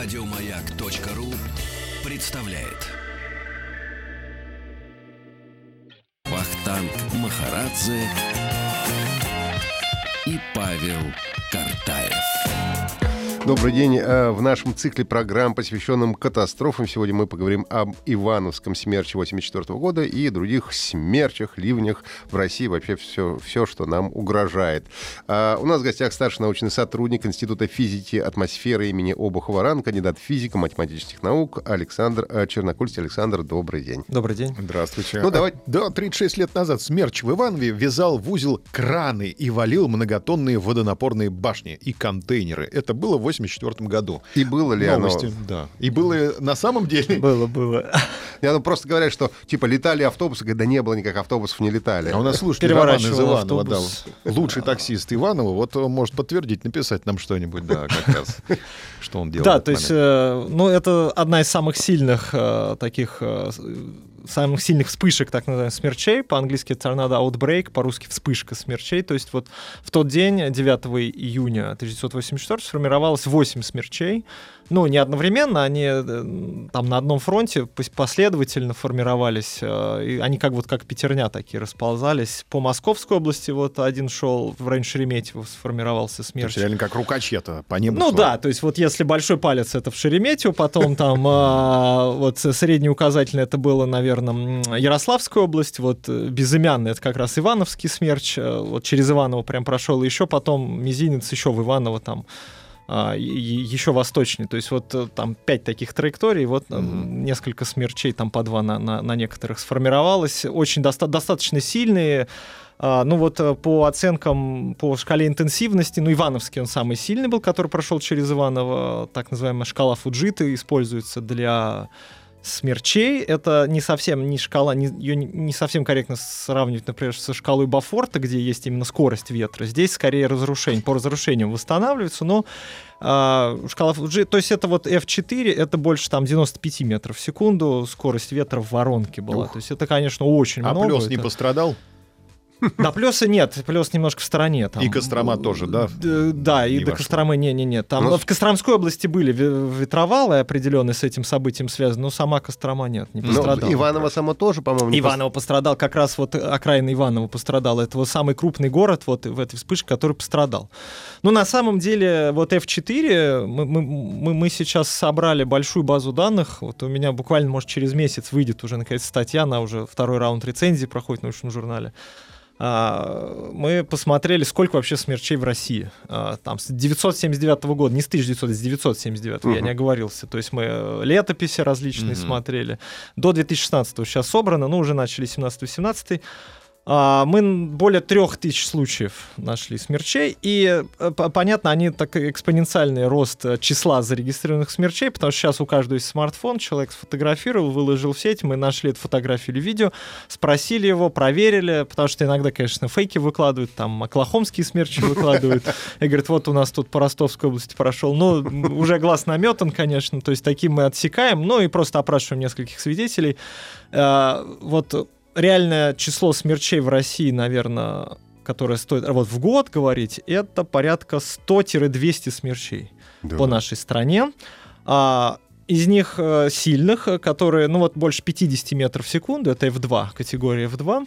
Радиомаяк.ру представляет. Вахтанг Махарадзе и Павел Картаев. Добрый день. Э, в нашем цикле программ, посвященном катастрофам, сегодня мы поговорим об Ивановском смерче 1984 года и других смерчах, ливнях в России, вообще все, все что нам угрожает. Э, у нас в гостях старший научный сотрудник Института физики атмосферы имени Обухова РАН, кандидат физика, математических наук Александр э, Чернокульский. Александр, добрый день. Добрый день. Здравствуйте. Ну, давай. Да, 36 лет назад смерч в Иванове вязал в узел краны и валил многотонные водонапорные башни и контейнеры. Это было 8 1984 году. И было ли Новости, оно? Да. И было на самом деле... Было, было. Я ну, просто говорят, что типа летали автобусы, когда не было никаких автобусов, не летали. А у нас слушатель Роман из Иванова, да, лучший таксист Иванова, вот э, может подтвердить, написать нам что-нибудь, да, как раз, что он делал. Да, то есть, э, ну, это одна из самых сильных э, таких самых сильных вспышек, так называемых, смерчей. По-английски торнадо outbreak, по-русски вспышка смерчей. То есть вот в тот день, 9 июня 1984, сформировалось 8 смерчей. Ну, не одновременно, они э, там на одном фронте пос- последовательно формировались. э, и они как вот как пятерня такие расползались. По Московской области вот один шел в районе Шереметьево, сформировался То есть смерч. реально как рукачета по небу. Ну шла. да, то есть вот если большой палец это в Шереметьево, потом там а, вот средний указательный это было, наверное, Ярославская область, вот э, безымянный это как раз Ивановский смерч, э, вот через Иваново прям прошел, и еще потом мизинец еще в Иваново там а, еще восточнее. То есть вот э, там пять таких траекторий, вот Мгм. несколько смерчей, там по два на, на, на некоторых сформировалось. Очень доста- достаточно сильные. А, ну вот по оценкам, по шкале интенсивности, ну Ивановский он самый сильный был, который прошел через Иваново, так называемая шкала Фуджиты используется для смерчей. Это не совсем не шкала, не, ее не, не совсем корректно сравнивать, например, со шкалой Бафорта, где есть именно скорость ветра. Здесь скорее разрушение, по разрушениям восстанавливается, но а, шкала Фуджи, то есть это вот F4, это больше там 95 метров в секунду, скорость ветра в воронке была. Ух. То есть это, конечно, очень А много. плюс не это- пострадал? да, плюса нет, плюс немножко в стороне. Там. И Кострома тоже, да? Да, и Не до вошло. Костромы не-не-не. Там Ну, в Костромской области были ве- ветровалы определенные с этим событием связаны, но сама Кострома нет, не Ну, пострадала. Иваново само тоже, по-моему, не Иваново пострадал, как раз вот окраина Иваново пострадала. Это вот самый крупный город вот в этой вспышке, который пострадал. Ну, на самом деле, вот F4, мы, мы, мы, мы сейчас собрали большую базу данных. Вот у меня буквально, может, через месяц выйдет уже, наконец, статья, она уже второй раунд рецензии проходит в научном журнале. А, мы посмотрели, сколько вообще смерчей в России. А, Там с 979 года, не с 1900, с 979, я Мгм. не оговорился. То есть мы летописи различные Мгм. смотрели. До 2016 сейчас собрано, ну уже начали 17-18. А, Мы более трех тысяч случаев нашли смерчей, и э, понятно, они так экспоненциальный рост э, числа зарегистрированных смерчей, потому что сейчас у каждого есть смартфон, человек сфотографировал, выложил в сеть, мы нашли эту фотографию или видео, спросили его, проверили, потому что иногда, конечно, фейки выкладывают, там оклахомские смерчи выкладывают, и говорят, вот у нас тут по Ростовской области прошел, ну, м, уже глаз наметан, конечно, то есть таким мы отсекаем, ну и просто опрашиваем нескольких свидетелей. Э, Вот реальное число смерчей в России, наверное, которое стоит а вот в год говорить, это порядка 100-200 смерчей Да. по нашей стране. А, из них э, сильных, э, которые, ну вот больше 50 метров в секунду, это F2, категория F2.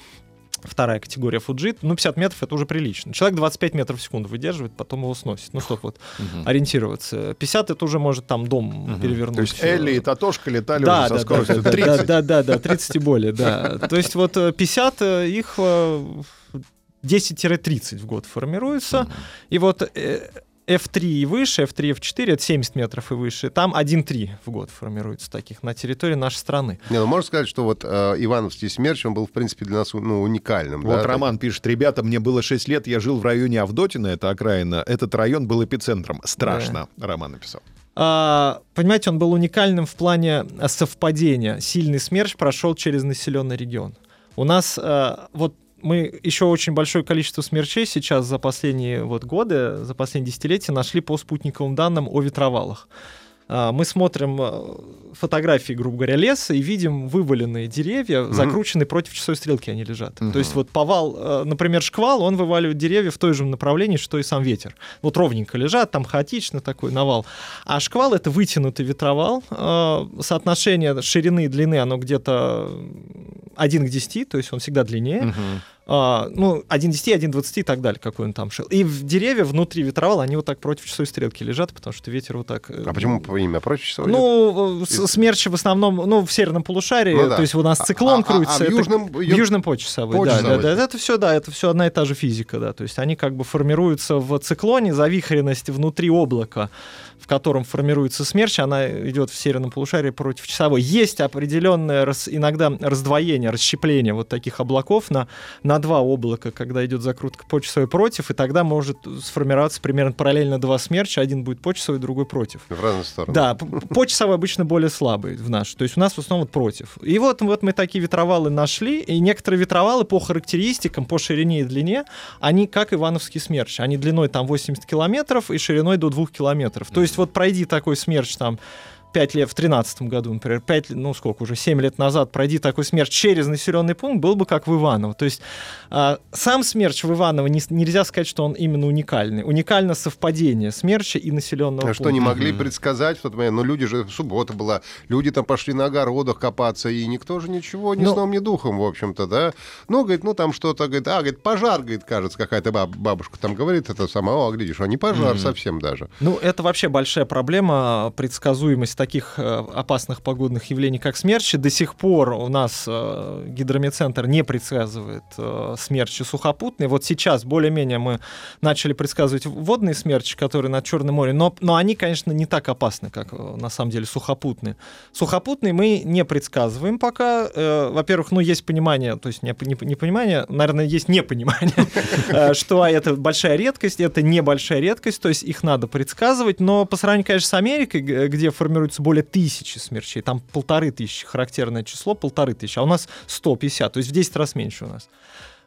Вторая категория Фуджит, ну 50 метров это уже прилично. Человек 25 метров в секунду выдерживает, потом его сносит. Ну чтобы вот Мгм. ориентироваться. 50 это уже может там дом Мгм. перевернуть. То есть э, Элли и Татошка летали да, уже со да, скоростью да, да, 30. Да, да, да, 30 и более, да. То есть вот э, 50 э, их э, 10-30 в год формируется. И вот э, F3 и выше, F3, F4, это 70 метров и выше, там 1-3 в год формируется таких на территории нашей страны. Не, ну можно сказать, что вот э, Ивановский смерч, он был, в принципе, для нас ну, уникальным. Вот да? Роман пишет, ребята, мне было 6 лет, я жил в районе Авдотина, это окраина, этот район был эпицентром. Страшно, Роман написал. А, понимаете, он был уникальным в плане э, совпадения. Сильный смерч прошел через населенный регион. У нас э, вот мы еще очень большое количество смерчей сейчас за последние вот годы, за последние десятилетия нашли по спутниковым данным о ветровалах. а, мы смотрим а, фотографии, грубо говоря, леса и видим вываленные деревья, Мгм. закрученные против часовой стрелки они лежат. Мгм. То есть вот повал, э, например, шквал, он вываливает деревья в той же направлении, что и сам ветер. Вот ровненько лежат, там хаотично такой навал. А шквал — это вытянутый ветровал. Э, Соотношение ширины и длины, оно где-то 1 к 10, то есть он всегда длиннее. Мгм. А, ну, 1,10, 1,20 и так далее, какой он там шел. И в деревья внутри ветровала, они вот так против часовой стрелки лежат, потому что ветер вот так... э, А почему по имя против часовой? Ну, с- смерчи в основном, ну, в северном полушарии, Ну да. то есть у нас А- циклон а- а крутится. в это- южном в южном почасовой, по да, да, да. Это все, да, это все одна и та же физика, да. То есть они как бы формируются в циклоне, завихренность внутри облака, в котором формируется смерч, она идет в северном полушарии против часовой. Есть определенное рас- иногда раздвоение, расщепление вот таких облаков на, на два облака, когда идет закрутка по часовой против, и тогда может сформироваться примерно параллельно два смерча, один будет по часовой, другой против. В разные стороны. Да, по часовой обычно более слабый в наш. То есть у нас в основном вот против. И вот, вот мы такие ветровалы нашли, и некоторые ветровалы по характеристикам, по ширине и длине, они как ивановский смерч. Они длиной там 80 километров и шириной до 2 километров. То есть вот пройди такой смерч там 5 лет, в 13 году, например, 5, ну сколько уже, 7 лет назад пройди такой смерч через населенный пункт, был бы как в Иваново. То есть а, сам смерч в Иваново не- нельзя сказать, что он именно уникальный. Уникально совпадение смерча и населенного А пункта. Что не могли предсказать в тот момент? Ну, люди же, суббота была, люди там пошли на огородах копаться, и никто же ничего ни Ну- сном, ни духом, в общем-то, да? Ну, говорит, ну, там что-то, говорит, а, говорит, пожар, говорит, кажется, какая-то баб- бабушка там говорит, это сама, о, глядишь, а не пожар совсем даже. Ну, это вообще большая проблема, предсказуемость таких э, опасных погодных явлений, как смерчи. До сих пор у нас э, гидромедцентр не предсказывает э, смерчи сухопутные. Вот сейчас более-менее мы начали предсказывать водные смерчи, которые над Черным морем, но, но они, конечно, не так опасны, как на самом деле сухопутные. Сухопутные мы не предсказываем пока. Во-первых, ну, есть понимание, то есть не, не, не понимание, наверное, есть непонимание, что это большая редкость, это небольшая редкость, то есть их надо предсказывать, но по сравнению, конечно, с Америкой, где формируется более тысячи смерчей, там полторы тысячи, характерное число, полторы тысячи, а у нас 150, то есть в 10 раз меньше у нас.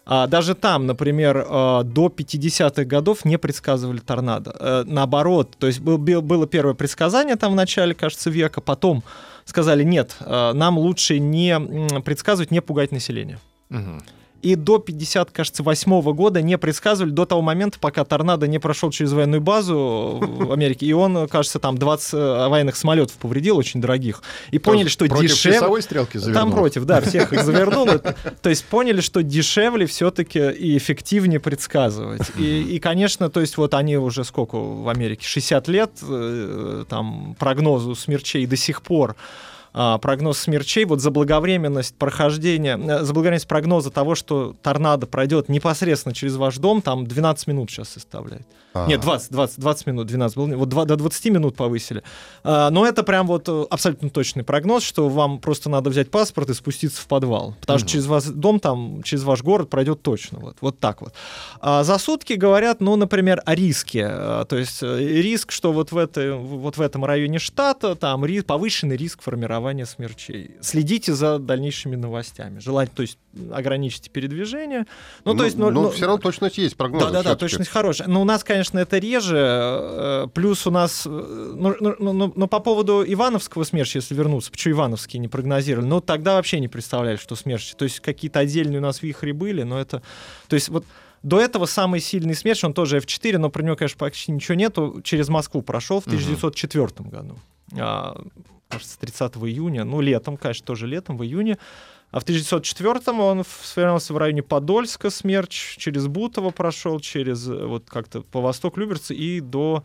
А даже там, например, э, до 50-х годов не предсказывали торнадо. Э, Наоборот, то есть был- был- было первое предсказание там в начале, кажется, века, потом сказали, нет, э, нам лучше не предсказывать, не пугать население. Мгм. И до 50, кажется, восьмого года не предсказывали до того момента, пока торнадо не прошел через военную базу в Америке. И он, кажется, там 20 военных самолетов повредил, очень дорогих. И поняли, что Против дешевле... часовой стрелки завернул. Там против, да, всех их завернул. То есть поняли, что дешевле все-таки и эффективнее предсказывать. И, и, конечно, то есть вот они уже сколько в Америке, 60 лет, э, там, прогнозу смерчей до сих пор прогноз смерчей, вот заблаговременность прохождения, э, заблаговременность прогноза того, что торнадо пройдет непосредственно через ваш дом, там 12 минут сейчас составляет. А. Нет, 20, 20, 20 минут, 12 было, вот два- до 20 минут повысили. А, но это прям вот э, абсолютно точный прогноз, что вам просто надо взять паспорт и спуститься в подвал. Потому что через ваш дом, там, через ваш город пройдет точно. Вот, вот так вот. А за сутки говорят, ну, например, о риске. А, То есть э, риск, что вот в, этой, вот в этом районе штата там повышенный риск формирования смерчей. Следите за дальнейшими новостями. Желательно, то есть ограничьте передвижение. Ну, то есть, ну, но ну, все равно точность есть, прогноз. да, да, да, точность хорошая. Но у нас, конечно, это реже. э, Плюс у нас, э, ну, ну, ну, ну, ну, по поводу Ивановского смерча, если вернуться, почему Ивановские не прогнозировали? Ну, тогда вообще не представляли, что смерчи. То есть какие-то отдельные у нас вихри были, но это... То есть вот до этого самый сильный смерч, он тоже F4, но про него, конечно, почти ничего нету, через Москву прошел в 1904 году. А, кажется, 30 июня, ну, летом, конечно, тоже летом, в июне. А в 1904 он сформировался в районе Подольска, смерч, через Бутово прошел, через э, вот как-то по востоку Люберцы и до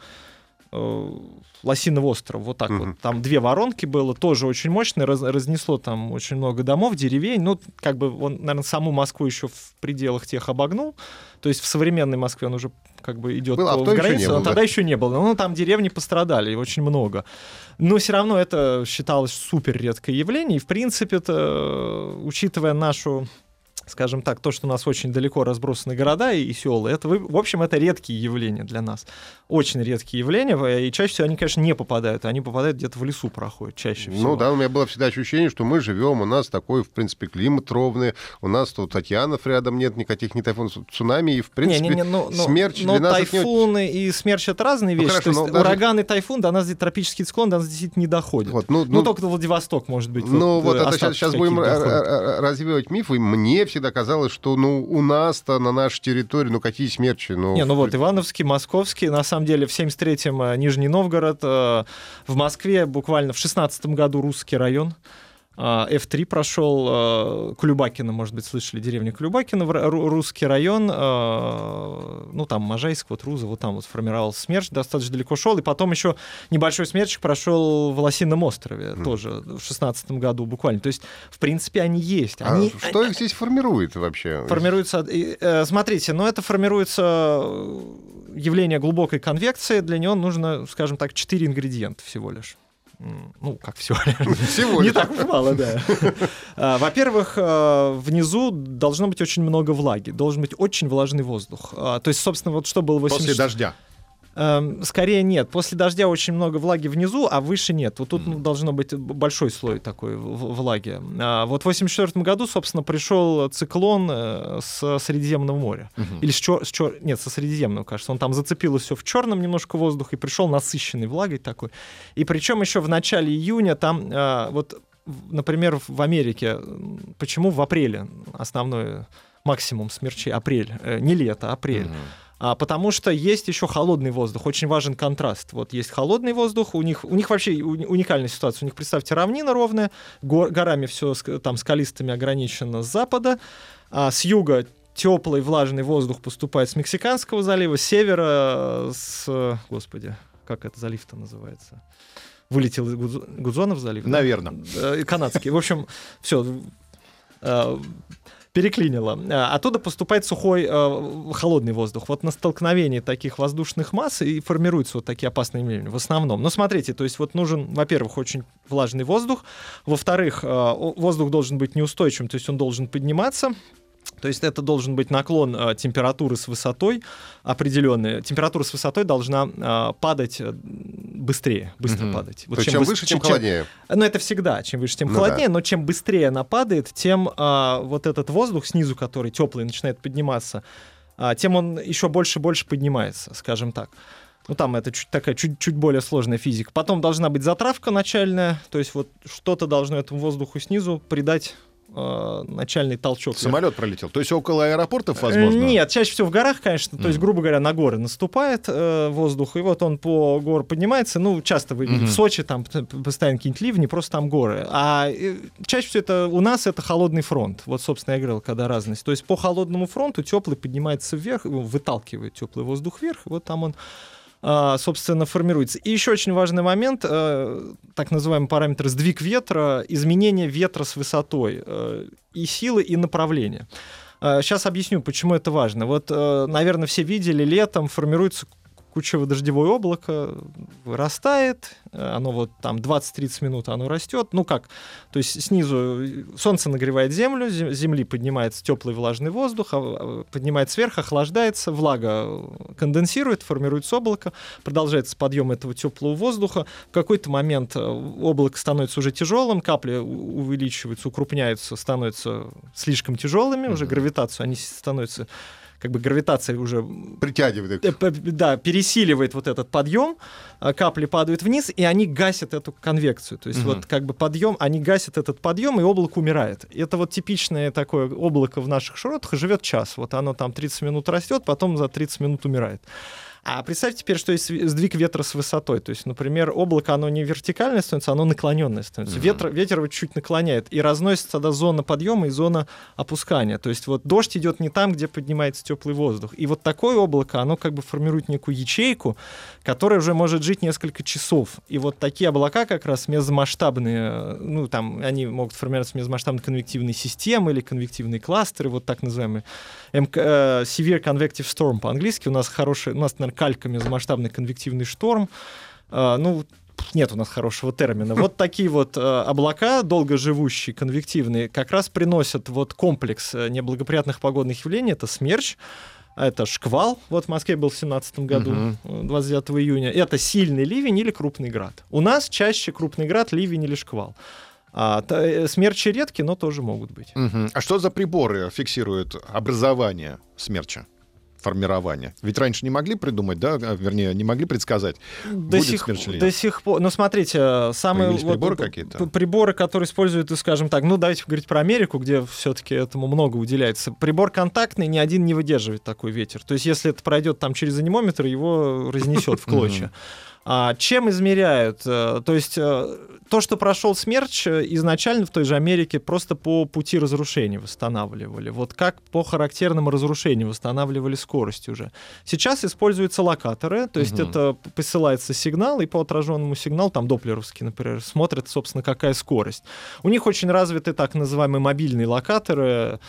Лосиного острова. Вот так Мгм. вот. Там две воронки было, тоже очень мощное, раз- разнесло там очень много домов, деревень. Ну, как бы он, наверное, саму Москву еще в пределах тех обогнул. То есть в современной Москве он уже как бы идет Был, а в в еще не границу, был, но да? тогда еще не было. Ну, там деревни пострадали, очень много. Но все равно это считалось супер редкое явление. И, в принципе, это, э, учитывая нашу скажем так, то, что у нас очень далеко разбросаны города и, и села, это, в общем, это редкие явления для нас. Очень редкие явления, и чаще всего они, конечно, не попадают, они попадают где-то в лесу проходят чаще всего. Ну да, у меня было всегда ощущение, что мы живем, у нас такой, в принципе, климат ровный, у нас тут океанов рядом нет, никаких ни тайфунов, цунами, и, в принципе, Не-не-не, ну, ну, смерч но нас это не тайфуны и смерч это разные Ну, вещи. хорошо, То есть но даже- ураган и тайфун до нас здесь тропический циклон до нас действительно не доходит. Вот, ну, ну, ну, только Владивосток, может быть. Ну, вот э, это сейчас, будем р- развивать миф, и мне всегда казалось, что ну, у нас-то на нашей территории, ну, какие смерчи? Ну, Не, ну вот Ивановский, Московский, на самом деле в 73-м э, Нижний Новгород, э, в Москве буквально в 16 году русский район. Э, F3 прошел, э, Кулюбакино, может быть, слышали, деревня Ру- русский район, э, ну там Можайск, вот Руза, вот там вот сформировался смерч, достаточно далеко шел, и потом еще небольшой смерчик прошел в Лосином острове, тоже в 16 году буквально. То есть, в принципе, они есть. А Они, что их здесь формирует вообще? Формируется, э, смотрите, но это формируется э, явление глубокой конвекции. Для него нужно, скажем так, 4 ингредиента всего лишь. Ну, как лишь. Всего Не так мало, да. А, Во-первых, э, внизу должно быть очень много влаги, должен быть очень влажный воздух. А, То есть, собственно, вот что было После 80 дождя. Эм, Скорее нет. После дождя очень много влаги внизу, а выше нет. Вот тут ну, должно быть большой слой такой влаги. А вот в 84 году, собственно, пришел циклон э, с Средиземного моря. Или с, чер... с чер- Нет, со Средиземного, кажется. Он там зацепил все в черном немножко воздух и пришел насыщенный влагой такой. И причем еще в начале июня там э, вот, например, в Америке, почему в апреле основной максимум смерчей? Апрель. Э, Не лето, а апрель. А, потому что есть еще холодный воздух, очень важен контраст. Вот есть холодный воздух, у них, у них вообще уни- уникальная ситуация. У них, представьте, равнина ровная, гор- горами все там скалистыми ограничено с запада, а с юга теплый влажный воздух поступает с Мексиканского залива, с севера э, с... э, Господи, как это залив-то называется? Вылетел из Гудзо- Гудзонов залив? да? Наверное. Э, канадский. В общем, все переклинило. А, Оттуда поступает сухой э, холодный воздух. Вот на столкновении таких воздушных масс и формируются вот такие опасные явления в основном. Но смотрите, то есть вот нужен, во-первых, очень влажный воздух, во-вторых, э, воздух должен быть неустойчивым, то есть он должен подниматься. То есть это должен быть наклон э, температуры с высотой определенный. Температура с высотой должна э, падать э, быстрее, быстро Мгм. падать. Вот То чем быс- выше, тем чем- холоднее. ну, это всегда. Чем выше, тем Ну холоднее, но чем быстрее она падает, тем а, вот этот воздух снизу, который теплый, начинает подниматься, а, тем он еще больше и больше поднимается, скажем так. Ну, там это чуть такая чуть, чуть более сложная физика. Потом должна быть затравка начальная, то есть вот что-то должно этому воздуху снизу придать а, начальный толчок. Самолет пролетел. То есть около аэропортов, возможно? Э, Нет, чаще всего в горах, конечно. То есть, грубо говоря, на горы наступает э, воздух, и вот он по гор поднимается. Ну, часто вы видите, в Сочи там постоянно какие-нибудь ливни, просто там горы. А э, чаще всего это у нас это холодный фронт. Вот, собственно, я говорил, когда разность. То есть по холодному фронту теплый поднимается вверх, выталкивает теплый воздух вверх, и вот там он собственно, формируется. И еще очень важный момент, э, так называемый параметр сдвиг ветра, изменение ветра с высотой э, и силы, и направления. Сейчас объясню, почему это важно. Вот, э, наверное, все видели, летом формируется кучево-дождевое облако, вырастает, э, оно вот там 20-30 минут оно растет. Ну как, то есть снизу солнце нагревает землю, с земли поднимается теплый влажный воздух, а, а, поднимается вверх, охлаждается, влага конденсирует, формируется облако, продолжается подъем этого теплого воздуха. В какой-то момент э, облако становится уже тяжелым, капли увеличиваются, укрупняются, становятся слишком тяжелыми, уже гравитацию, они становятся как бы гравитация уже Притягивает э, их. п- да, пересиливает вот этот подъем, а, капли падают вниз, и они гасят эту конвекцию. То есть Мгм. вот как бы подъем, они гасят этот подъем, и облако умирает. Это вот типичное такое облако в наших широтах, живет час. Вот оно там 30 минут растет, потом за 30 минут умирает. А представьте теперь, что есть сдвиг ветра с высотой. То есть, например, облако, оно не вертикальное становится, оно наклоненное становится. Мгм. Ветер, ветер его чуть наклоняет, и разносится тогда зона подъема и зона опускания. То есть вот дождь идет не там, где поднимается теплый воздух. И вот такое облако, оно как бы формирует некую ячейку, которая уже может жить несколько часов. И вот такие облака как раз межмасштабные, э, ну там они могут формироваться межмасштабные конвективные системы или конвективные кластеры, вот так называемые. МК, э, Severe Convective Storm по-английски. У нас хороший, у нас, наверное, калька межмасштабный конвективный шторм. Э, ну, нет у нас хорошего термина. Вот такие вот э, облака, долгоживущие, конвективные, как раз приносят вот комплекс э, неблагоприятных погодных явлений. Это смерч, это шквал, вот в Москве был в 2017 году, Мгм. 29 июня. Это сильный ливень или крупный град. У нас чаще крупный град, ливень или шквал. А, та- э, смерчи редкие, но тоже могут быть. Мгм. А что за приборы фиксируют образование смерча? Формирование. Ведь раньше не могли придумать, да, а, вернее, не могли предсказать. До Будет сих, смерч или нет? до сих пор. Ну, смотрите, самые Появились приборы какие-то? Приборы, которые используют, скажем так, ну, давайте говорить про Америку, где все-таки этому много уделяется. Прибор контактный, ни один не выдерживает такой ветер. То есть, если это пройдет там через анимометр, его разнесет в клочья. А чем измеряют? Э, То есть э, то, что прошел смерч, э, изначально в той же Америке просто по пути разрушения восстанавливали. Вот как по характерному разрушению восстанавливали скорость уже. Сейчас используются локаторы, то есть Мгм. это посылается сигнал, и по отраженному сигналу, там доплеровский, например, смотрят, собственно, какая скорость. У них очень развиты так называемые мобильные локаторы,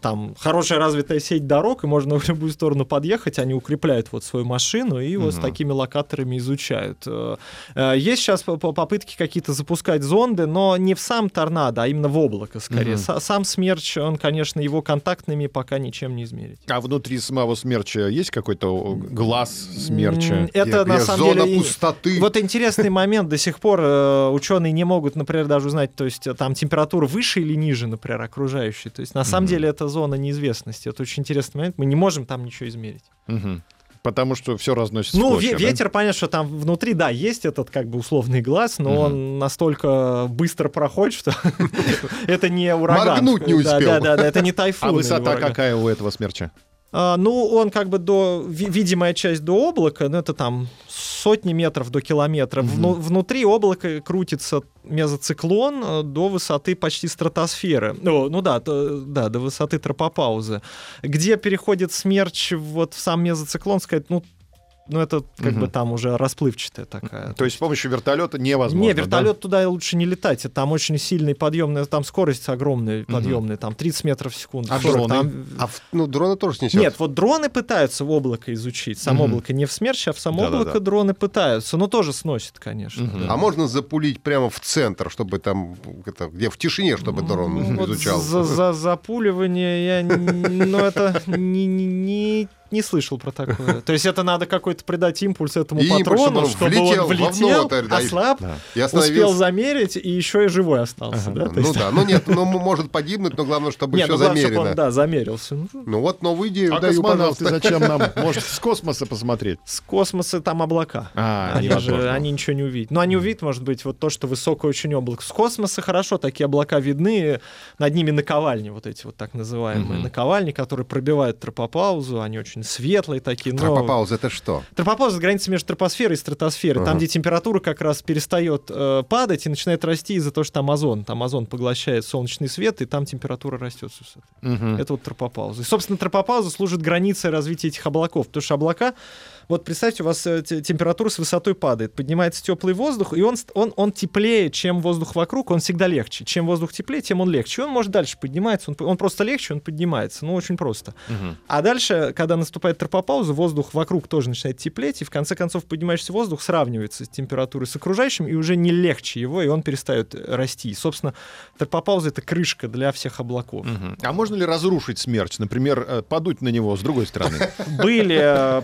там хорошая развитая сеть дорог, и можно в любую сторону подъехать, они укрепляют вот свою машину и вот с такими локаторами изучают. Э, э, Есть сейчас по- по- попытки какие-то запускать зонды, но не в сам торнадо, а именно в облако скорее. Са- Сам смерч, он, конечно, его контактными пока ничем не измерить. А внутри самого смерча есть какой-то глаз смерча? Это на Где самом зона деле... пустоты. Вот интересный момент. До сих пор э, ученые не могут, например, даже узнать, то есть э, там температура выше или ниже, например, окружающей. То есть на самом деле это зона неизвестности. Это очень интересный момент. Мы не можем там ничего измерить. Мгм. Потому что все разносится Ну, клочья, ве- да? ветер, понятно, что там внутри, да, есть этот как бы условный глаз, но Мгм. он настолько быстро проходит, что это не ураган. Моргнуть не успел. Да, да, да, это не тайфун. А высота какая у этого смерча? А, ну, он как бы до... ви- Видимая часть до облака, ну, это там сотни метров до километра. Мгм. Вну- внутри облака крутится мезоциклон э, до высоты почти стратосферы. Ну, ну да, то- да, до высоты тропопаузы. Где переходит смерч вот в сам мезоциклон, сказать, ну, ну это как Мгм. бы там уже расплывчатая такая. То есть с помощью вертолета невозможно. Не, да? вертолет туда лучше не летать. это Там очень сильный подъемный, там скорость огромная подъемная, там 30 метров в секунду. А 40, дроны? там А в- ну, дроны тоже снесет. нет, вот дроны пытаются в облако изучить. Само Мгм. облако не в смерч, а в само Да-да-да. облако дроны пытаются. Но тоже сносит, конечно. Мгм. да. А можно запулить прямо в центр, чтобы там, это, где в тишине, чтобы дрон Ну, вот изучал. За, за запуливание я... Ну, это не, не, не, не слышал про такое. То есть это надо какой-то придать импульс этому И импульс, патрону, чтобы чтобы он он влетел влетел, вовнутрь, да, и- ослаб, Да. Я успел замерить и еще и живой остался. да? То Ну есть- да, ну нет, ну может погибнуть, но главное, чтобы Не, еще ну главное, чтобы замерено. он, да, замерился. Ну, Ну вот новую идею А даю, пожалуйста. зачем нам? Может, с космоса посмотреть? С космоса там облака. А, Они же, они ничего не увидят. Но они увидят, может быть, вот то, что высокое очень облако. С космоса хорошо, такие облака видны, над ними наковальни, вот эти вот так называемые наковальни, которые пробивают тропопаузу, они очень светлые такие. Но... Тропопауза это что? Тропопауза — это граница между тропосферой и стратосферой. Ага. Там, где температура как раз перестает э, падать и начинает расти из-за того, что там озон. Там озон поглощает солнечный свет, и там температура растет. с высоты. Мгм. Это вот тропопауза. И, собственно, тропопауза служит границей развития этих облаков. Потому что облака, вот представьте, у вас э, те- температура с высотой падает, поднимается теплый воздух, и он, он, он теплее, чем воздух вокруг, он всегда легче. Чем воздух теплее, тем он легче. И он может дальше подниматься, он, он просто легче, он поднимается. Ну, очень просто. Мгм. А дальше, когда наступает тропопауза, воздух вокруг тоже начинает теплеть, и в конце концов поднимающийся воздух сравнивается с температурой с окружающим, и уже не легче его, и он перестает э, расти. И, собственно, тропопауза — это крышка для всех облаков. Мгм. А можно ли разрушить смерч? Например, э, подуть на него с другой стороны? Были э,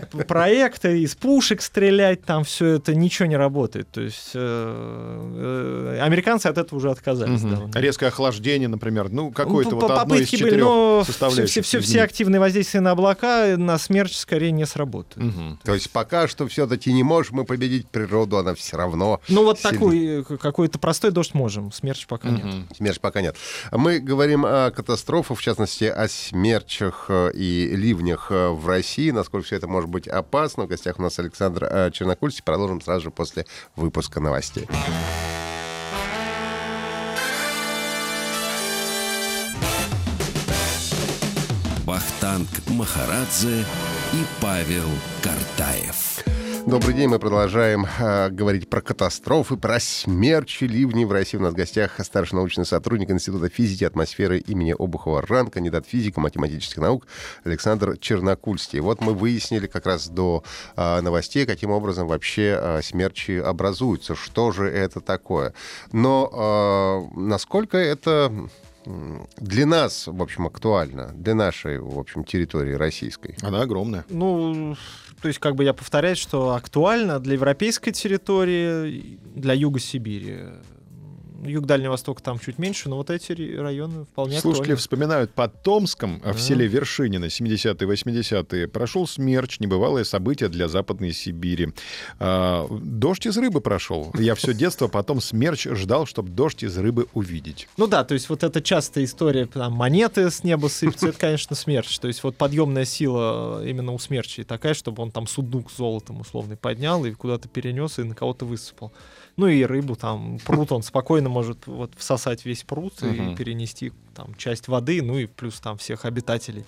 проекты из пушек стрелять, там все это ничего не работает. То есть э, э, американцы от этого уже отказались. Давно. Резкое охлаждение, например. Ну, какое-то Ну, вот одно из попытки были, четырех но все, составляющих. все, все, все активные воздействия на облака на смерч скорее не сработают. Мгм. То есть пока что все-таки не можем мы победить природу, она все равно. Ну вот сильно. такой э, какой-то простой дождь можем, смерч пока нет. Мгм. Смерч пока нет. Мы говорим о катастрофах, в частности, о смерчах и ливнях в России, насколько все это может быть опасно. В гостях у нас Александр э, Чернокульский. Продолжим сразу же после выпуска новостей. Вахтанг Махарадзе и Павел Картаев. Добрый день, мы продолжаем э, говорить про катастрофы, про смерчи, ливни. В России у нас в гостях старший научный сотрудник Института физики и атмосферы имени Обухова РАН, кандидат физика, математических наук Александр Чернокульский. Вот мы выяснили как раз до э, новостей, каким образом вообще э, смерчи образуются, что же это такое. Но э, насколько это для нас, в общем, актуально, для нашей, в общем, территории российской? Она огромная. Ну, то есть, как бы я повторяю, что актуально для европейской территории, для Юга Сибири. Юг Дальнего Востока там чуть меньше, но вот эти районы вполне Слушатели актуальны. вспоминают, под Томском, а в Да. селе Вершинино, 70-е, 80-е, прошел смерч, небывалое событие для Западной Сибири. А, дождь из рыбы прошел. Я все детство потом смерч ждал, чтобы дождь из рыбы увидеть. Ну да, то есть вот эта частая история, там, монеты с неба сыпятся, это, конечно, смерч. То есть вот подъемная сила именно у смерчей такая, чтобы он там сундук с золотом условный поднял и куда-то перенес и на кого-то высыпал. Ну и рыбу там, пруд он спокойно может вот всосать весь пруд и перенести там часть воды, ну и плюс там всех обитателей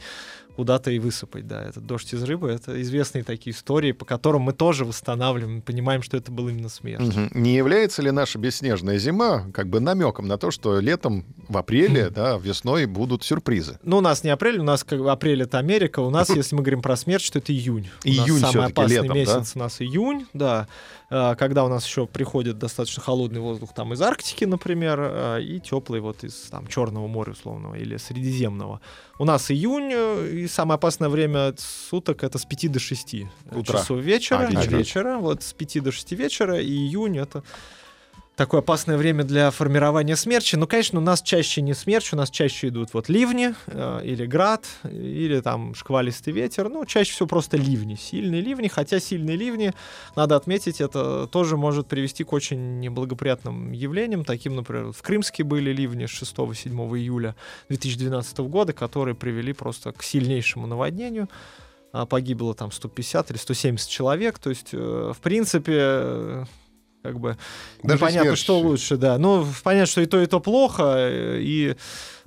куда-то и высыпать, да. Этот дождь из рыбы — это известные такие истории, по которым мы тоже восстанавливаем, понимаем, что это был именно смерч. Мгм. Не является ли наша бесснежная зима как бы намеком на то, что летом, в апреле, да, весной будут сюрпризы? Ну, у нас не апрель, у нас как бы апрель это Америка, у нас, если мы говорим про смерть, то это июнь. Июнь самый всё-таки, опасный летом, да? месяц у нас июнь, да, когда у нас еще приходит достаточно холодный воздух там из Арктики, например, э, и теплый вот из там Черного моря условного или Средиземного. У нас июнь, э, и самое опасное время суток это с 5 до 6 Утра. часов вечера. А, вечера. вечера. Вот с 5 до 6 вечера, и июнь это такое опасное время для формирования смерчи. Ну, конечно, у нас чаще не смерч, у нас чаще идут вот ливни э, или град, или там шквалистый ветер. Ну, чаще всего просто ливни, сильные ливни. Хотя сильные ливни, надо отметить, это тоже может привести к очень неблагоприятным явлениям. Таким, например, в Крымске были ливни 6-7 июля 2012 года, которые привели просто к сильнейшему наводнению. А, Погибло там 150 или 170 человек. То есть, э, в принципе, как бы Даже непонятно, смерч. что лучше, да. Ну, понятно, что и то, и то плохо. И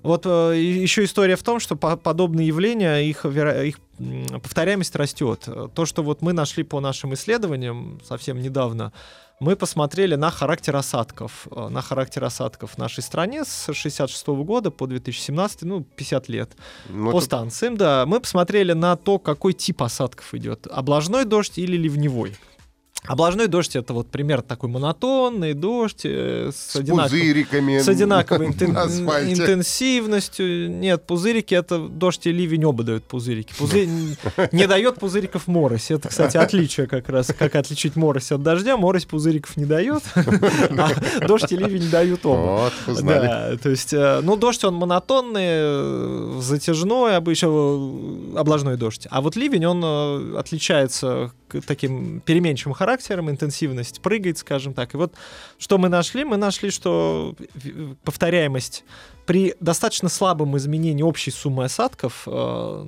вот э, еще история в том, что по- подобные явления, их, веро- их повторяемость растет. То, что вот мы нашли по нашим исследованиям совсем недавно, мы посмотрели на характер осадков, э, на характер осадков в нашей стране с 66 года по 2017, ну, 50 лет Ну, по это- станциям, да. Мы посмотрели на то, какой тип осадков идет. Облажной дождь или ливневой. Облажной дождь это вот примерно такой монотонный дождь э, с, с одинаковым- с одинаковой интен- интенсивностью. Нет, пузырики это дождь и ливень оба дают пузырики. Пузырь не дает пузыриков морось. Это, кстати, отличие как раз. Как отличить морось от дождя. Морось пузыриков не дает, а дождь и ливень дают оба. Вот. Да, то есть, э, ну, дождь, он монотонный, э, затяжной, обычно облажной дождь. А вот ливень, он отличается таким переменчивым характером, интенсивность прыгает, скажем так. И вот что мы нашли? Мы нашли, что повторяемость при достаточно слабом изменении общей суммы осадков, э,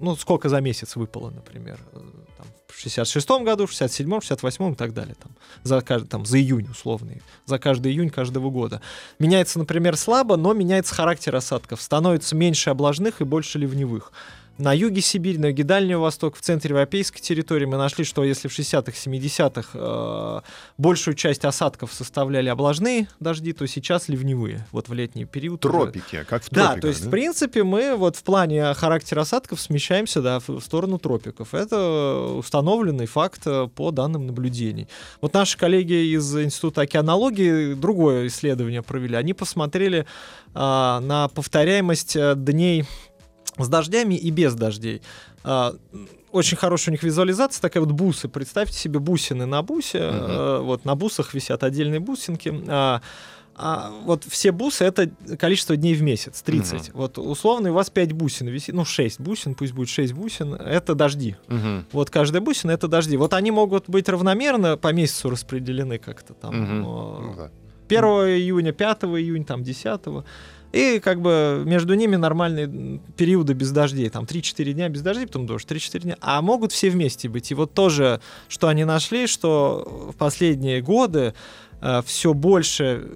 ну, сколько за месяц выпало, например, э, там, в 66 году, в 67 68 и так далее, там, за, каждый, там, за июнь условный, за каждый июнь каждого года. Меняется, например, слабо, но меняется характер осадков. Становится меньше облажных и больше ливневых. На юге Сибири, на юге Дальнего Востока, в центре европейской территории мы нашли, что если в 60-х, 70-х э, большую часть осадков составляли облажные дожди, то сейчас ливневые, вот в летний период. уже. Тропики, как в Да, тропиках. то есть, в принципе, мы вот в плане характера осадков смещаемся, да, в сторону тропиков. Это установленный факт э, по данным наблюдений. Вот наши коллеги из Института океанологии другое исследование провели. Они посмотрели а, на повторяемость э, дней с дождями и без дождей. А, очень хорошая у них визуализация, такая вот бусы. Представьте себе бусины на бусе. Э, Вот на бусах висят отдельные бусинки. А, а вот все бусы это количество дней в месяц, 30. Вот условно у вас 5 бусин висит, ну 6 бусин, пусть будет 6 бусин, это дожди. Мгм. Вот каждая бусина это дожди. Вот они могут быть равномерно по месяцу распределены как-то там. Э, Ну да. 1 июня, 5 июня, там 10 и как бы между ними нормальные периоды без дождей. Там 3-4 дня без дождей, потом дождь, 3-4 дня. А могут все вместе быть. И вот тоже, что они нашли, что в последние годы все больше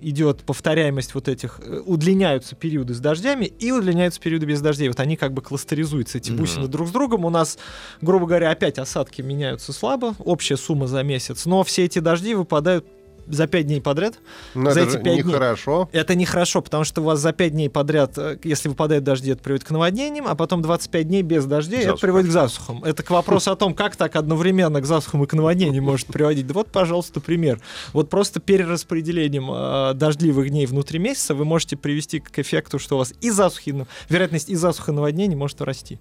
идет повторяемость вот этих, э, удлиняются периоды с дождями и удлиняются периоды без дождей. Вот они как бы кластеризуются, эти Мгм. бусины друг с другом. У нас, грубо говоря, опять осадки меняются слабо, общая сумма за месяц, но все эти дожди выпадают за 5 дней подряд. Но За это эти же пять дней. нехорошо. Это нехорошо, потому что у вас за 5 дней подряд, э, если выпадают дожди, это приводит к наводнениям, а потом 25 дней без дождей, это Засуха. приводит к засухам. Это к вопросу о том, как так одновременно к засухам и к наводнениям может приводить. Да вот, пожалуйста, пример. Вот просто перераспределением э, дождливых дней внутри месяца вы можете привести к эффекту, что у вас и засухи, ну, вероятность и засуха и наводнений может расти.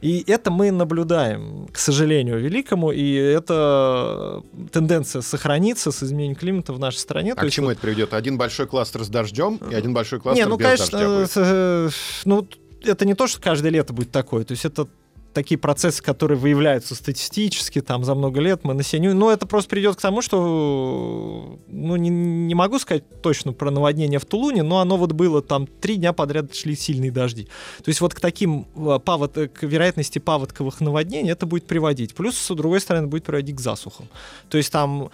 И это мы наблюдаем, к сожалению, великому, и эта тенденция сохранится с изменением климата в нашей стране. А к чему это приведет? Один большой кластер с дождем и один большой кластер не, ну, без конечно, дождя будет? э, ну, это не то, что каждое лето будет такое. То есть это такие процессы, которые выявляются статистически там за много лет, мы на себе не- Но это просто придет к тому, что, ну, не, не могу сказать точно про наводнение в Тулуне, но оно вот было там три дня подряд шли сильные дожди. То есть вот к таким э, павод, э, к вероятности паводковых наводнений это будет приводить. Плюс, с другой стороны, будет приводить к засухам. То есть там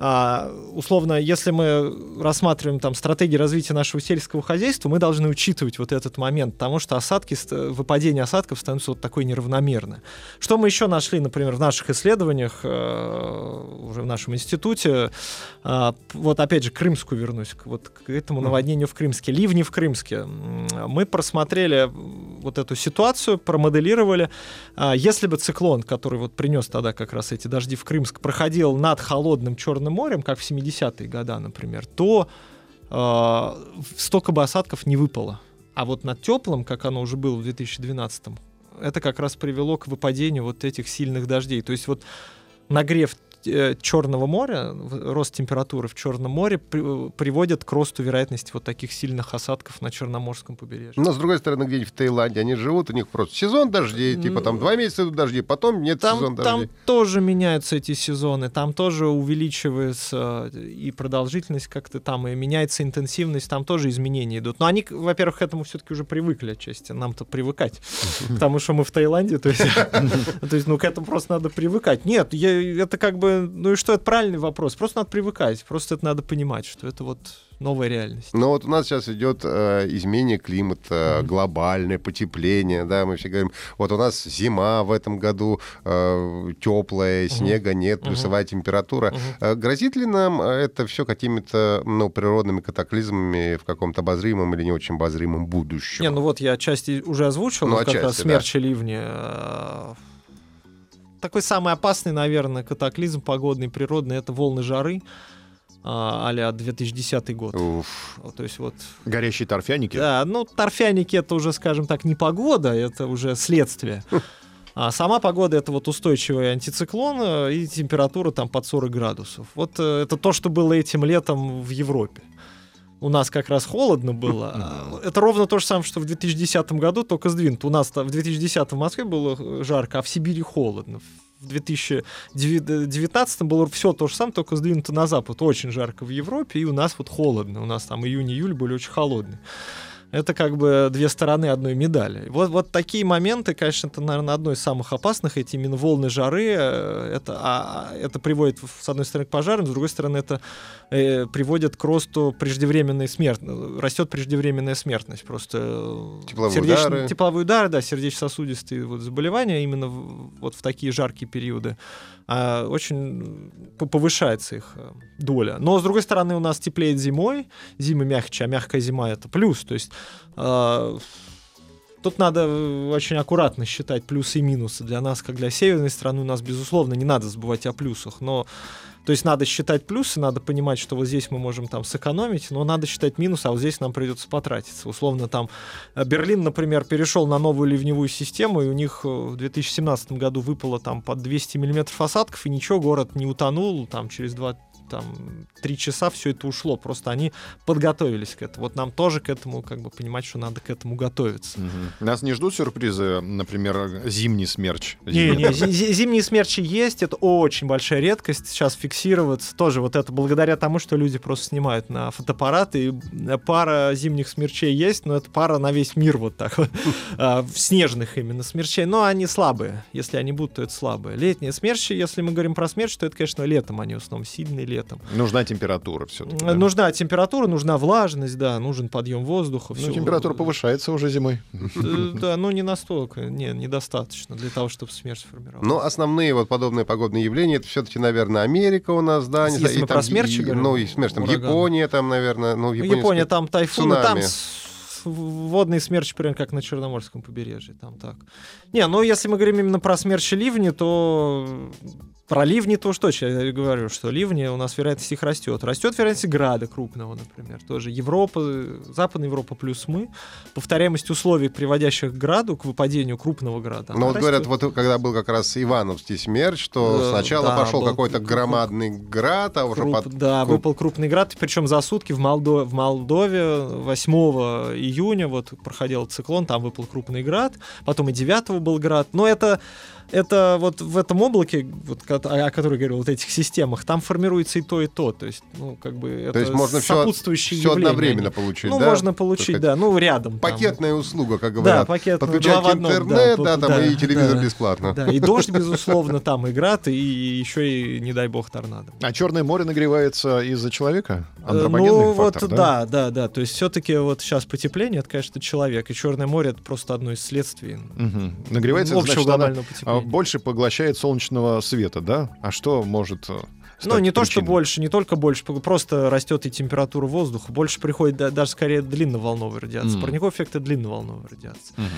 а, условно, если мы рассматриваем там стратегии развития нашего сельского хозяйства, мы должны учитывать вот этот момент, потому что осадки, выпадение осадков становится вот такой неравномерно. Что мы еще нашли, например, в наших исследованиях, э, уже в нашем институте, а, вот опять же, крымскую вернусь, вот к этому наводнению в Крымске, ливни в Крымске. Мы просмотрели вот эту ситуацию, промоделировали. А, Если бы циклон, который вот принес тогда как раз эти дожди в Крымск, проходил над холодным Черным морем, как в 70-е годы, например, то э, столько бы осадков не выпало. А вот над теплым, как оно уже было в 2012 это как раз привело к выпадению вот этих сильных дождей. То есть вот нагрев Черного моря, рост температуры в Черном море при- приводит к росту вероятности вот таких сильных осадков на Черноморском побережье. Но, с другой стороны, где-нибудь в Таиланде они живут, у них просто сезон дождей, типа там два месяца идут дожди, потом нет сезон Там, там дождей. тоже меняются эти сезоны, там тоже увеличивается и продолжительность как-то там, и меняется интенсивность, там тоже изменения идут. Но они, во-первых, к этому все-таки уже привыкли отчасти, нам-то привыкать, потому что мы в Таиланде, то есть, то есть, ну, к этому просто надо привыкать. Нет, это как бы, ну и что, это правильный вопрос, просто надо привыкать, просто это надо понимать, что это вот новая реальность. Но вот у нас сейчас идет э, изменение климата, глобальное потепление, да, мы все говорим, вот у нас зима в этом году э, теплая, снега нет, плюсовая температура. Э, грозит ли нам это все какими-то ну, природными катаклизмами в каком-то обозримом или не очень обозримом будущем? Не, ну вот я части уже озвучил, Ну, как отчасти, раз да. смерчи ливни. э, Такой самый опасный, наверное, катаклизм погодный, природный, это волны жары а, а-ля 2010 год. Уф. То есть вот, Горящие торфяники? да, ну, торфяники это уже, скажем так, не погода, это уже следствие. А сама погода это вот устойчивый антициклон э, и температура там под 40 градусов. Вот э, это то, что было этим летом в Европе. У нас как раз холодно было. а Это ровно то же самое, что в 2010 году, только сдвинуто. У нас в 2010 в Москве было э, жарко, а в Сибири холодно. В 2019 было все то же самое, только сдвинуто на запад. Очень жарко в Европе, и у нас вот холодно. У нас там июнь-июль были очень холодные. Это как бы две стороны одной медали. Вот, вот такие моменты, конечно, это, наверное, одно из самых опасных. Эти именно волны жары. э, Это, а, а, это приводит, с одной стороны, к пожарам, с другой стороны, это э, приводит к росту преждевременной смертности. Растет преждевременная смертность. Просто э, Тепловые сердечно- удары. Тепловые удары, да, сердечно-сосудистые вот заболевания именно в, вот в такие жаркие периоды. А, очень повышается их э, доля. Но, с другой стороны, у нас теплеет зимой, зимы мягче, а мягкая зима — это плюс. То есть э, тут надо э, очень аккуратно считать плюсы и минусы. Для нас, как для северной страны, у нас, безусловно, не надо забывать о плюсах. Но то есть надо считать плюсы, надо понимать, что вот здесь мы можем там сэкономить, но надо считать минусы, а вот здесь нам придется потратиться. Условно там э, Берлин, например, перешел на новую ливневую систему, и у них э, в 2017 году выпало там под 200 миллиметров осадков, и ничего, город не утонул, там через два там три часа все это ушло, просто они подготовились к этому. Вот нам тоже к этому, как бы понимать, что надо к этому готовиться. Мгм. Нас не ждут сюрпризы, например, зимний смерч. Не, не, зи- зимние смерчи есть, это очень большая редкость. Сейчас фиксироваться тоже вот это благодаря тому, что люди просто снимают на фотоаппараты. И пара зимних смерчей есть, но это пара на весь мир вот так вот. А, снежных именно смерчей. Но они слабые. Если они будут, то это слабые. Летние смерчи, если мы говорим про смерч, то это, конечно, летом они в основном сильные летом. Нужна температура все-таки. Э, Нужна температура, нужна влажность, да, нужен подъем воздуха. Ну, температура повышается уже зимой. Э, Да, ну не настолько, не, недостаточно для того, чтобы смерть сформировалась. Но основные вот подобные погодные явления, это все-таки, наверное, Америка у нас, да? не Если и мы там про смерчи и- говорим, Ну, и смерч, там ураганы. Япония там, наверное. Ну, Ну, Япония, Япония, там тайфуны, там водный смерч примерно как на Черноморском побережье, там так. Не, ну если мы говорим именно про смерчи ливни, то про ливни то уж точно я говорю, что ливни у нас вероятность их растет. Растет вероятность града крупного, например. Тоже Европа, Западная Европа плюс мы. Повторяемость условий, приводящих к граду, к выпадению крупного града. Ну, вот говорят, растет. вот когда был как раз Ивановский смерч, что Э, сначала да, пошел какой-то громадный град, а уже Круп- под... Да, круп- выпал крупный град, причем за сутки в, Молдо- в Молдове 8 июня вот проходил циклон, там выпал крупный град, потом и 9 был град. Но это, это вот в этом облаке, вот, о котором я говорил, вот этих системах, там формируется и то, и то. То есть, ну, как бы это есть можно сопутствующие Все явления, одновременно получить, Ну, да? можно получить, сказать, да, ну, рядом. там. Пакетная услуга, как Да, говорят. пакет Подключать два в одном, интернет, да, да, там да, и телевизор да. бесплатно. Да, и дождь, безусловно, там и град, и еще и, не дай бог, торнадо. А Черное море нагревается из-за человека? Э, Антропогенный Ну фактор, вот да, да, да. То есть все-таки вот сейчас потепление, это, конечно, человек. И Черное море это просто одно из следствий. Нагревается, общего значит, глобального а, потепления. больше поглощает солнечного света, да? А что может э, Ну, не то, что больше, не только больше, просто растет и температура воздуха. Больше приходит да- даже скорее длинноволновая радиация. Мгм. Парниковый эффект это длинноволновая радиация. Мгм.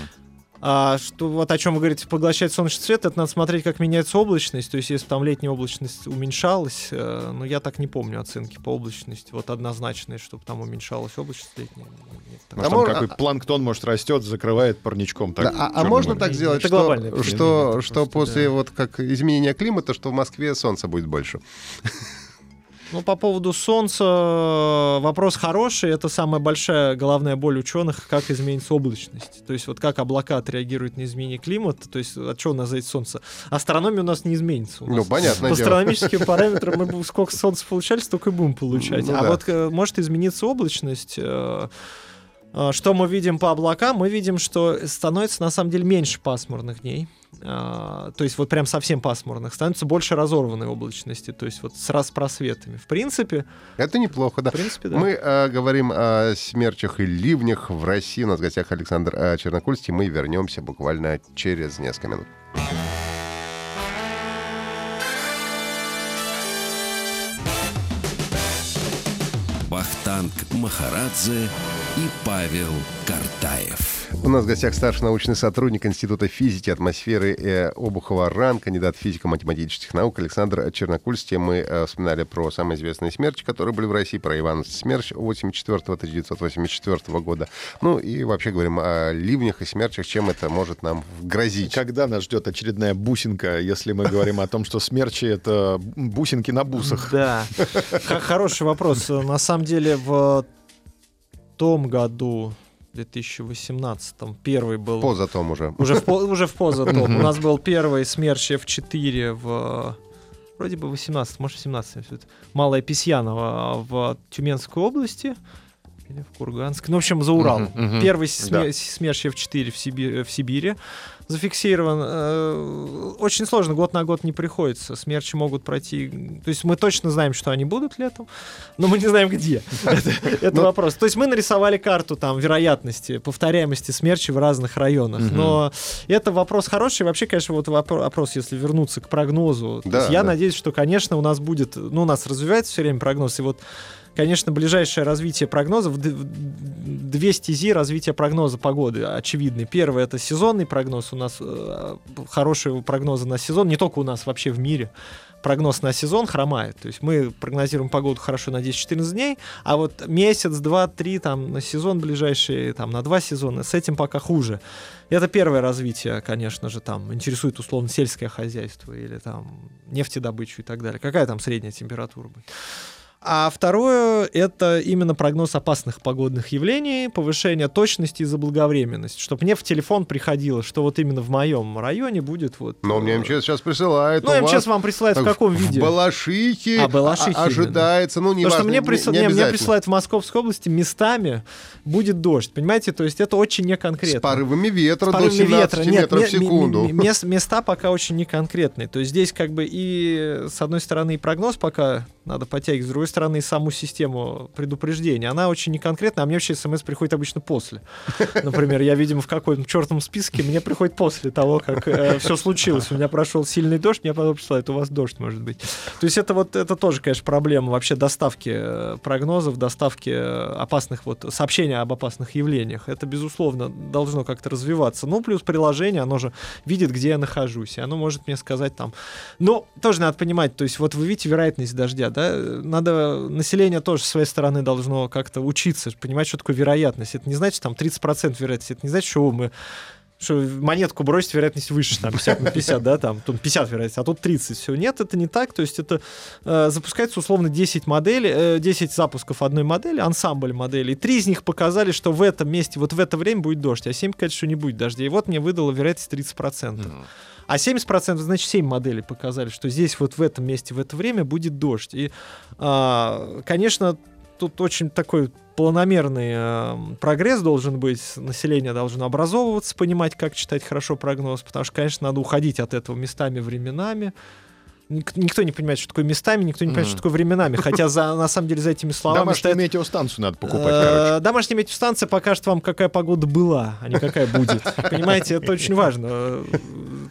А что вот о чем вы говорите, поглощать солнечный свет, это надо смотреть, как меняется облачность. То есть, если там летняя облачность уменьшалась, э, ну я так не помню оценки по облачности, вот однозначные, чтобы там уменьшалась облачность летняя. нет такого. Может, А там мож- какой планктон, может, растет, закрывает парничком. Так, Да, а- а, можно так сделать, Это что, глобальное что, что просто, после да. вот как изменения климата, что в Москве солнца будет больше? Ну, по поводу Солнца э, вопрос хороший. Это самая большая головная боль ученых, как изменится облачность. То есть вот как облака отреагируют на изменение климата. То есть от чего у нас зависит Солнце? Астрономия у нас не изменится. У Ну, нас понятное по дело. астрономическим параметрам мы сколько Солнца получали, столько и будем получать. Ну а да. вот э, может измениться облачность. э, Что мы видим по облакам? Мы видим, что становится на самом деле меньше пасмурных дней. А, То есть вот прям совсем пасмурных. Становится больше разорванной облачности. То есть вот с распросветами. В принципе, Это неплохо, да. в принципе, да. Мы э, говорим о смерчах и ливнях в России. У нас в гостях Александр э, Чернокульский. Мы вернемся буквально через несколько минут. Вахтанг Махарадзе и Павел Картаев. У нас в гостях старший научный сотрудник Института физики, атмосферы э, Обухова РАН, кандидат физико-математических наук Александр Чернокульский. Мы э, вспоминали про самые известные смерчи, которые были в России, про Ивановский смерч 84-1984 года. Ну и вообще говорим о ливнях и смерчах, чем это может нам грозить. Когда нас ждет очередная бусинка, если мы говорим о том, что смерчи — это бусинки на бусах? Да. Хороший вопрос. На самом деле в том году, 2018, первый был... Поза том уже. Уже в, уже в позатом. У нас был первый смерч F4 в... Вроде бы 18, может 17. всё это. Малая Песьянова в Тюменской области. Или в Курганск. Ну, в общем, за Уралом. Мгм, мгм. Первый сме- Да. смерч F4 в, Сиби- в Сибири зафиксирован. Э, Очень сложно, год на год не приходится. Смерчи могут пройти... То есть мы точно знаем, что они будут летом, но мы не знаем, где. Это Ну- вопрос. То есть мы нарисовали карту там вероятности, повторяемости смерчи в разных районах. Но это вопрос хороший. Вообще, конечно, вот вопро- вопрос, если вернуться к прогнозу. Я надеюсь, что, конечно, у нас будет... Ну, у нас развивается все время прогноз, и вот Конечно, ближайшее развитие прогнозов, две стези развития прогноза погоды очевидны. Первое это сезонный прогноз. У нас э, хорошие прогнозы на сезон, не только у нас, вообще в мире. Прогноз на сезон хромает. То есть мы прогнозируем погоду хорошо на 10-14 дней, а вот месяц, два, три там на сезон ближайший, там на два сезона, с этим пока хуже. Это первое развитие, конечно же, там интересует условно сельское хозяйство или там нефтедобычу и так далее. Какая там средняя температура будет? А второе — это именно прогноз опасных погодных явлений, повышение точности и заблаговременности, чтобы мне в телефон приходило, что вот именно в моем районе будет вот... Но мне э, МЧС сейчас присылает. Ну, МЧС вам присылает в каком виде? В Балашихе, А, Балашихе ожидается, ну, не Потому что важно, мне, не- присыл- не не, мне присылают в Московской области местами будет дождь, понимаете? То есть это очень неконкретно. С порывами ветра С до порывами 17 ветра. Нет, метров ме- в секунду. ме- ме- мес- места пока очень неконкретные. То есть здесь как бы и с одной стороны и прогноз пока надо подтягивать, с другой стороны и саму систему предупреждения. Она очень неконкретная, а мне вообще смс приходит обычно после. Например, я, видимо, в каком-то чертом списке, мне приходит после того, как все случилось. У меня прошел сильный дождь, мне потом присылают, у вас дождь может быть. То есть это вот, это тоже, конечно, проблема вообще доставки э, прогнозов, доставки э, опасных вот сообщений об опасных явлениях. Это, безусловно, должно как-то развиваться. Ну, плюс приложение, оно же видит, где я нахожусь, и оно может мне сказать там... Но тоже надо понимать, то есть вот вы видите вероятность дождя, да, надо, население тоже с своей стороны должно как-то учиться, понимать, что такое вероятность. Это не значит там 30% вероятности, это не значит, что мы что монетку бросить, вероятность выше, там, 50 на 50, да, там, тут 50 вероятность, а тут 30, все. Нет, это не так, то есть это э, запускается условно 10 моделей, э, 10 запусков одной модели, ансамбль моделей, три из них показали, что в этом месте, вот в это время будет дождь, а 7 говорит, что не будет дождя, и вот мне выдало вероятность 30%. А 70% значит 7 моделей показали, что здесь вот в этом месте, в это время будет дождь. И, а, конечно, тут очень такой планомерный э, прогресс должен быть, население должно образовываться, понимать, как читать хорошо прогноз, потому что, конечно, надо уходить от этого местами, временами. Ник- Никто не понимает, что такое местами, никто не понимает, что такое временами. Хотя за, на самом деле за этими словами Домашнюю стоят метеостанцию надо покупать, Э, короче. Домашняя метеостанция покажет вам, какая погода была, а не какая будет. Понимаете, это очень важно.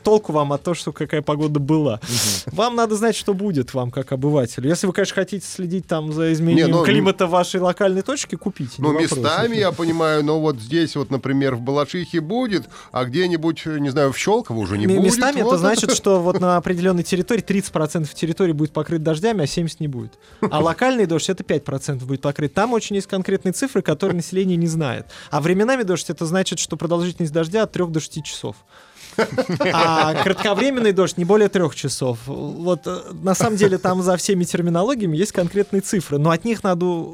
Толку вам от того, что какая погода была. Вам надо знать, что будет вам, как обывателю. Если вы, конечно, хотите следить там за изменением Не, ну, климата вашей локальной точке, купите. Ну, местами, я понимаю, но вот здесь вот, например, в Балашихе будет, а где-нибудь, не знаю, в Щелково уже не будет. Местами это значит, что вот на определенной территории 30% территории будет покрыт дождями, а 70% не будет. А локальный дождь это 5% будет покрыт. Там очень есть конкретные цифры, которые население не знает. А временами дождь это значит, что продолжительность дождя от 3 до 6 часов. А кратковременный дождь не более трех часов. Вот э, на самом деле там за всеми терминологиями есть конкретные цифры, но от них надо,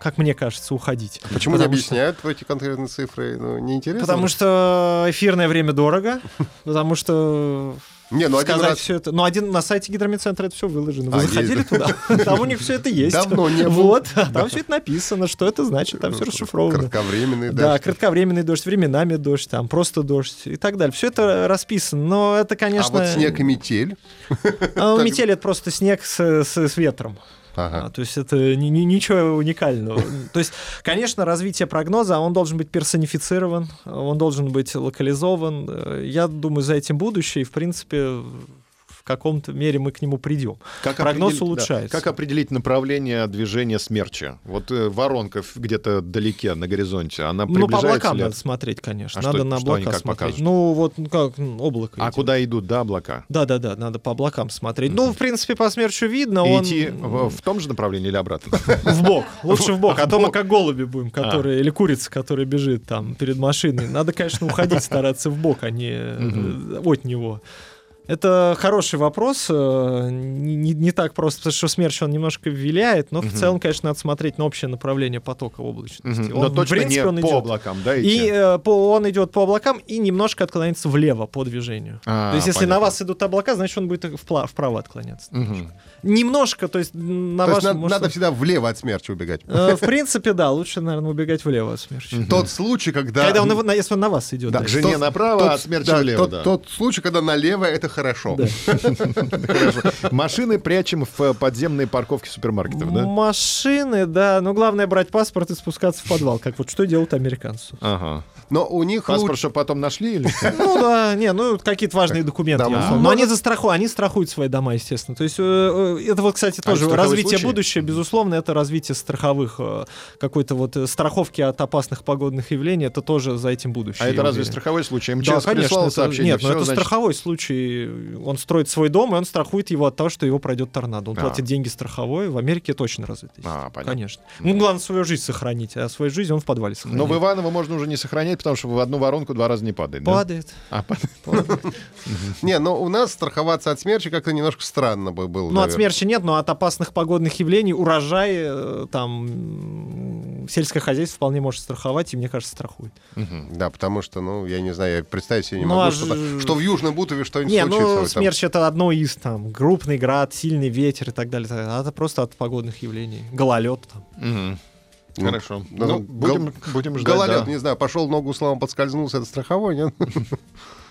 как мне кажется, уходить. Почему не Потому что- объясняют эти конкретные цифры? Ну, неинтересно? Потому что эфирное время дорого, потому что Не, ну один раз... все это. Ну, один на сайте гидромедцентра это все выложено. Вы А, заходили есть, туда? Там у них все это есть. Давно не был. Вот, а там все это написано, что это значит, там все расшифровано. Кратковременный, Да, да. кратковременный дождь, временами дождь, там просто дождь и так далее. Все это расписано, но это, А конечно... вот снег и метель. А, Метель — это просто снег с ветром. Ага. А, то есть это ни- ни- ничего уникального. То есть, конечно, развитие прогноза, он должен быть персонифицирован, он должен быть локализован. Э, Я думаю, за этим будущее, и, в принципе, в каком-то мере мы к нему придем. Как Прогноз определить- да, улучшается. Как определить направление движения смерча? Вот э, воронка где-то вдалеке, на горизонте, она Ну, по приближается облакам ли? надо смотреть, конечно. А надо что- на что облака как смотреть. Ну, вот ну, как ну, облако. А идет. куда идут, да, облака? Да, да, да, надо по облакам смотреть. Ну, в принципе, по смерчу видно, И он идти в, в том же направлении или обратно? в бок. Лучше в бок. А то мы как голуби будем, которые или курица, которая бежит там перед машиной. Надо, конечно, уходить, стараться в бок, а не э, от него. Это хороший вопрос. э, Не, не- не так просто, потому что смерч он немножко виляет, но в Мгм. целом, конечно, надо смотреть на общее направление потока облачности. Мгм. Он, Но в точно принципе, не он по идет. облакам, да, идти? И э, по- он идет по облакам и немножко отклоняется влево по движению. А, то есть, если на понятно. вас идут облака, значит, он будет впла- вправо отклоняться. Мгм. Немножко, то есть на То вас есть надо, может- надо всегда влево от смерча убегать. Э, В принципе, да, лучше, наверное, убегать влево от смерча. Тот случай, когда... Когда он, на- если он на вас идет. Да, да. Жене Тот- направо, тот- а смерча да, влево, тот, да. тот случай, когда налево, это хорошо. Машины прячем в э, подземные парковки супермаркетов, да? Машины, да, но главное брать паспорт и спускаться в подвал, как вот что делают американцы. Ага. Но у них Паспорт, лучше... что потом нашли или? Ну да, не, ну какие-то важные документы. Ну. Но они застрахуют, они страхуют свои дома, естественно. То есть э, э, это вот, кстати, тоже страховой развитие будущего, безусловно, это развитие страховых э, какой-то вот страховки от опасных погодных явлений. Это тоже за этим будущее. А это разве страховой случай? МЧС Да, конечно. сообщение, Нет, но это страховой случай. Он строит свой дом, и он страхует его от того, что его пройдет торнадо. Он А. платит деньги страховой. В Америке это очень развито. А, понятно. Конечно. Ну, главное свою жизнь сохранить, а свою жизнь он в подвале сохраняет. Но в Иваново можно уже не сохранять, потому что в одну воронку два раза не падает. да? Падает. А, падает. Не, но у нас страховаться от смерчи как-то немножко странно бы было. Ну, от смерчи нет, но от опасных погодных явлений урожай э, там сельское хозяйство вполне может страховать, и мне кажется, страхует. Да, потому что, ну, я не знаю, я представить себе не Ну, могу, а что, ж- что в Южном Бутове что-нибудь Не, случится. ну, смерч это одно из там крупный град, сильный ветер и так далее. А это просто от погодных явлений. Гололед там. Ну, Хорошо. ну, Ну, гол- будем, будем ждать. Гололед, да. не знаю, пошел ногу славом подскользнулся, это страховой, нет?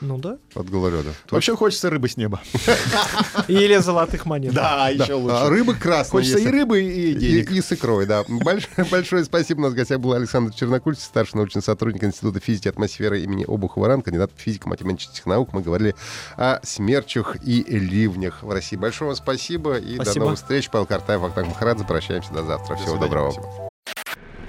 Ну да. От гололеда. Вообще хочется рыбы с неба. Или золотых монет. Да, еще А лучше. рыбы красные. Хочется и рыбы, и денег. и с икрой, да. Большое, большое спасибо. У нас в гостях был Александр Чернокульцев, старший научный сотрудник Института физики и атмосферы имени Обухова-Ран, кандидат физико-математических наук. Мы говорили о смерчах и ливнях в России. Большое вам спасибо и до новых встреч. Павел Картаев, Вахтанг Махарадзе. Прощаемся до завтра. Всего доброго.